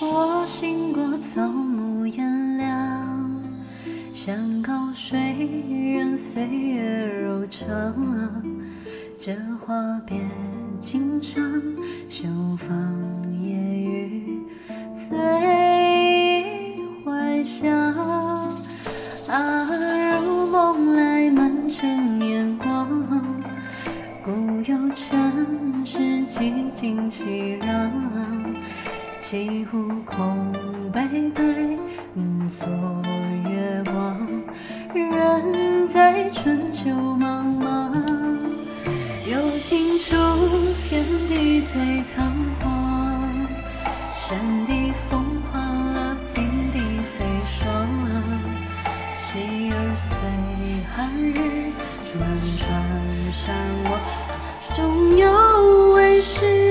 我醒过草木，山高水远，岁月柔长。这花别经上，秋芳夜雨醉怀乡。啊，如梦来满城烟光，故有尘世几经熙攘。西湖空背对，昨月光。人在春秋茫茫，有情处，天地最苍黄。山地风化了，冰地飞霜。希儿随寒日，满船山我，终有为师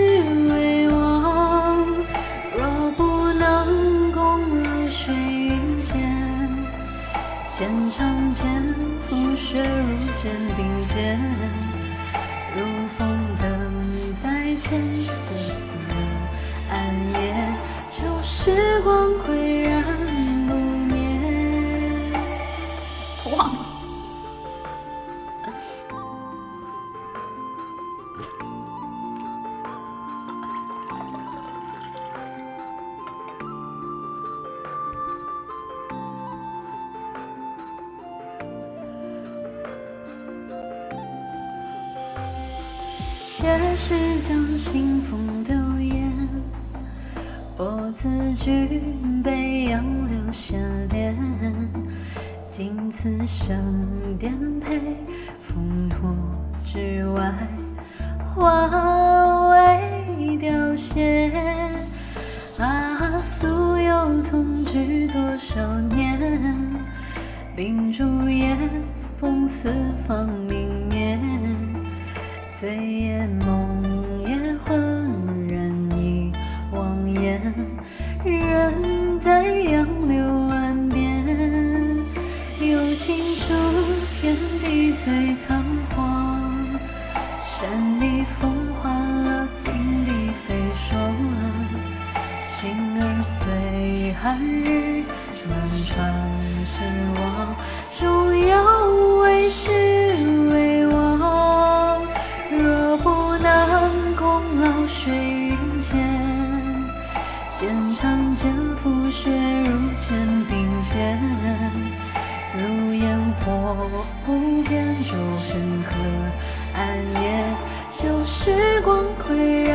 雪如肩并肩，如风灯在前，这个暗夜，旧时光岿然不灭。哇！也是将清风流言，我自举北洋留下恋，今此生颠沛，风火之外，化为凋谢。啊，素有从知多少年，秉烛夜风四方明灭。醉也梦也浑然一望眼，人在杨柳岸边，有情处，天地最苍黄。山里风化了，冰地飞霜。心儿随寒日，满船时望，终有为师剑长剑覆雪如肩并肩，如烟火无边，逐深河暗夜，旧时光归人。